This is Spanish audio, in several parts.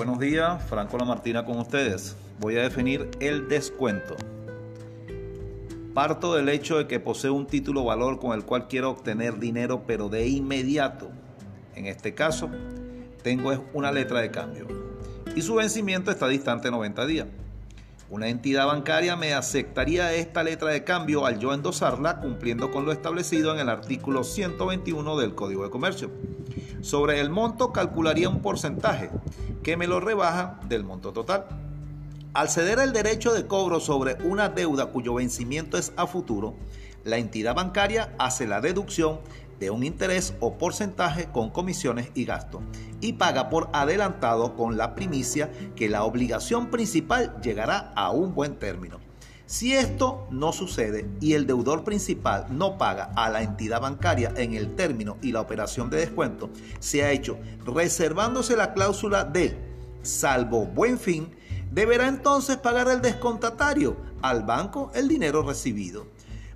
Buenos días, Franco Lamartina con ustedes. Voy a definir el descuento. Parto del hecho de que poseo un título valor con el cual quiero obtener dinero, pero de inmediato. En este caso, tengo una letra de cambio y su vencimiento está distante 90 días. Una entidad bancaria me aceptaría esta letra de cambio al yo endosarla cumpliendo con lo establecido en el artículo 121 del Código de Comercio. Sobre el monto calcularía un porcentaje que me lo rebaja del monto total. Al ceder el derecho de cobro sobre una deuda cuyo vencimiento es a futuro, la entidad bancaria hace la deducción de un interés o porcentaje con comisiones y gastos y paga por adelantado con la primicia que la obligación principal llegará a un buen término. Si esto no sucede y el deudor principal no paga a la entidad bancaria en el término y la operación de descuento se ha hecho reservándose la cláusula de salvo buen fin, deberá entonces pagar el descontatario al banco el dinero recibido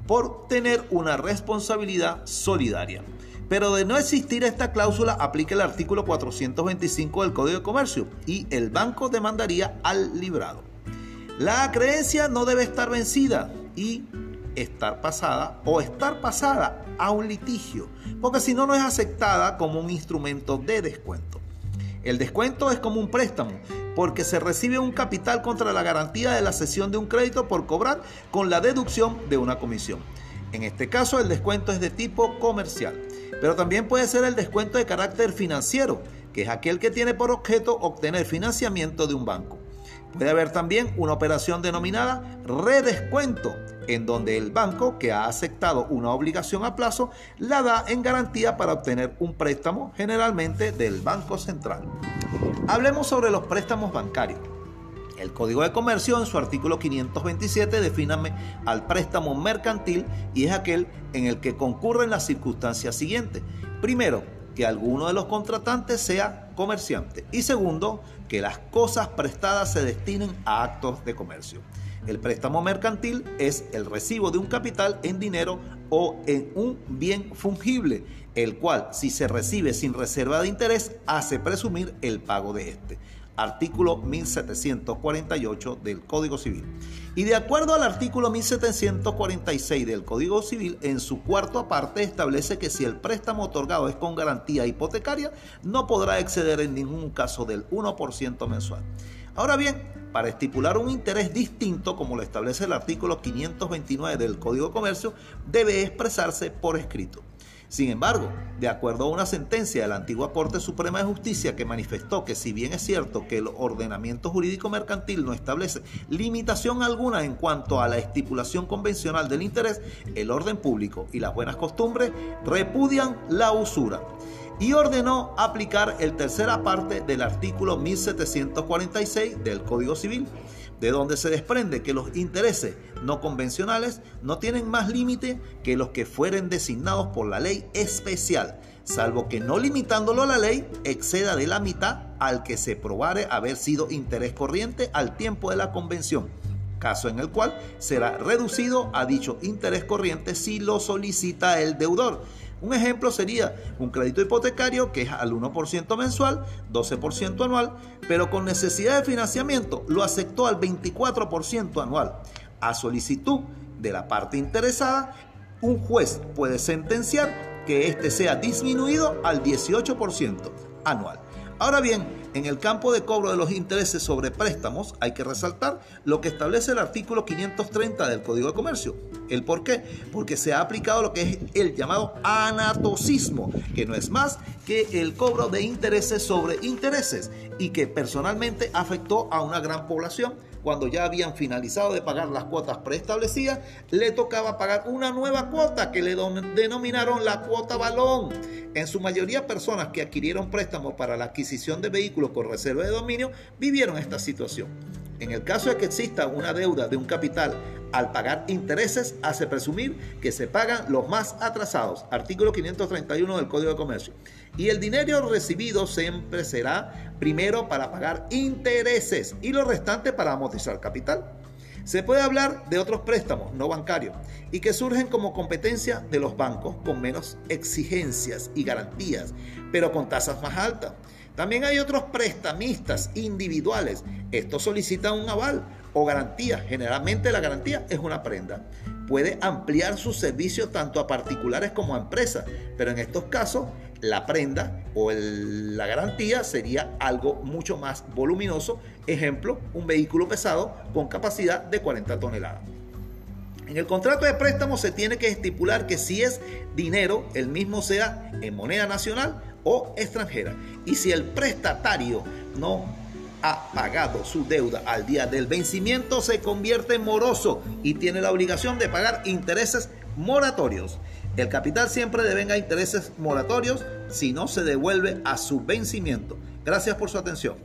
por tener una responsabilidad solidaria. Pero de no existir esta cláusula, aplica el artículo 425 del Código de Comercio y el banco demandaría al librado. La creencia no debe estar vencida y estar pasada o estar pasada a un litigio, porque si no, no es aceptada como un instrumento de descuento. El descuento es como un préstamo, porque se recibe un capital contra la garantía de la cesión de un crédito por cobrar con la deducción de una comisión. En este caso el descuento es de tipo comercial, pero también puede ser el descuento de carácter financiero, que es aquel que tiene por objeto obtener financiamiento de un banco. Puede haber también una operación denominada redescuento, en donde el banco que ha aceptado una obligación a plazo la da en garantía para obtener un préstamo generalmente del Banco Central. Hablemos sobre los préstamos bancarios. El Código de Comercio en su artículo 527 define al préstamo mercantil y es aquel en el que concurren las circunstancias siguientes. Primero, que alguno de los contratantes sea comerciante. Y segundo, que las cosas prestadas se destinen a actos de comercio. El préstamo mercantil es el recibo de un capital en dinero o en un bien fungible, el cual, si se recibe sin reserva de interés, hace presumir el pago de este artículo 1748 del Código Civil. Y de acuerdo al artículo 1746 del Código Civil, en su cuarto aparte establece que si el préstamo otorgado es con garantía hipotecaria, no podrá exceder en ningún caso del 1% mensual. Ahora bien, para estipular un interés distinto, como lo establece el artículo 529 del Código de Comercio, debe expresarse por escrito. Sin embargo, de acuerdo a una sentencia de la antigua Corte Suprema de Justicia que manifestó que si bien es cierto que el ordenamiento jurídico mercantil no establece limitación alguna en cuanto a la estipulación convencional del interés, el orden público y las buenas costumbres repudian la usura y ordenó aplicar el tercera parte del artículo 1746 del Código Civil, de donde se desprende que los intereses no convencionales no tienen más límite que los que fueren designados por la ley especial, salvo que no limitándolo a la ley exceda de la mitad al que se probare haber sido interés corriente al tiempo de la convención caso en el cual será reducido a dicho interés corriente si lo solicita el deudor un ejemplo sería un crédito hipotecario que es al 1% mensual, 12% anual, pero con necesidad de financiamiento lo aceptó al 24% anual. A solicitud de la parte interesada, un juez puede sentenciar que éste sea disminuido al 18% anual. Ahora bien, en el campo de cobro de los intereses sobre préstamos hay que resaltar lo que establece el artículo 530 del Código de Comercio. ¿El por qué? Porque se ha aplicado lo que es el llamado anatocismo, que no es más que el cobro de intereses sobre intereses y que personalmente afectó a una gran población cuando ya habían finalizado de pagar las cuotas preestablecidas, le tocaba pagar una nueva cuota que le denominaron la cuota balón. En su mayoría personas que adquirieron préstamos para la adquisición de vehículos con reserva de dominio vivieron esta situación. En el caso de que exista una deuda de un capital al pagar intereses, hace presumir que se pagan los más atrasados. Artículo 531 del Código de Comercio. Y el dinero recibido siempre será primero para pagar intereses y lo restante para amortizar capital. Se puede hablar de otros préstamos no bancarios y que surgen como competencia de los bancos con menos exigencias y garantías, pero con tasas más altas. También hay otros prestamistas individuales. Estos solicitan un aval o garantía. Generalmente la garantía es una prenda. Puede ampliar su servicio tanto a particulares como a empresas, pero en estos casos la prenda o la garantía sería algo mucho más voluminoso. Ejemplo, un vehículo pesado con capacidad de 40 toneladas. En el contrato de préstamo se tiene que estipular que si es dinero, el mismo sea en moneda nacional o extranjera. Y si el prestatario no ha pagado su deuda al día del vencimiento, se convierte en moroso y tiene la obligación de pagar intereses moratorios. El capital siempre devenga intereses moratorios si no se devuelve a su vencimiento. Gracias por su atención.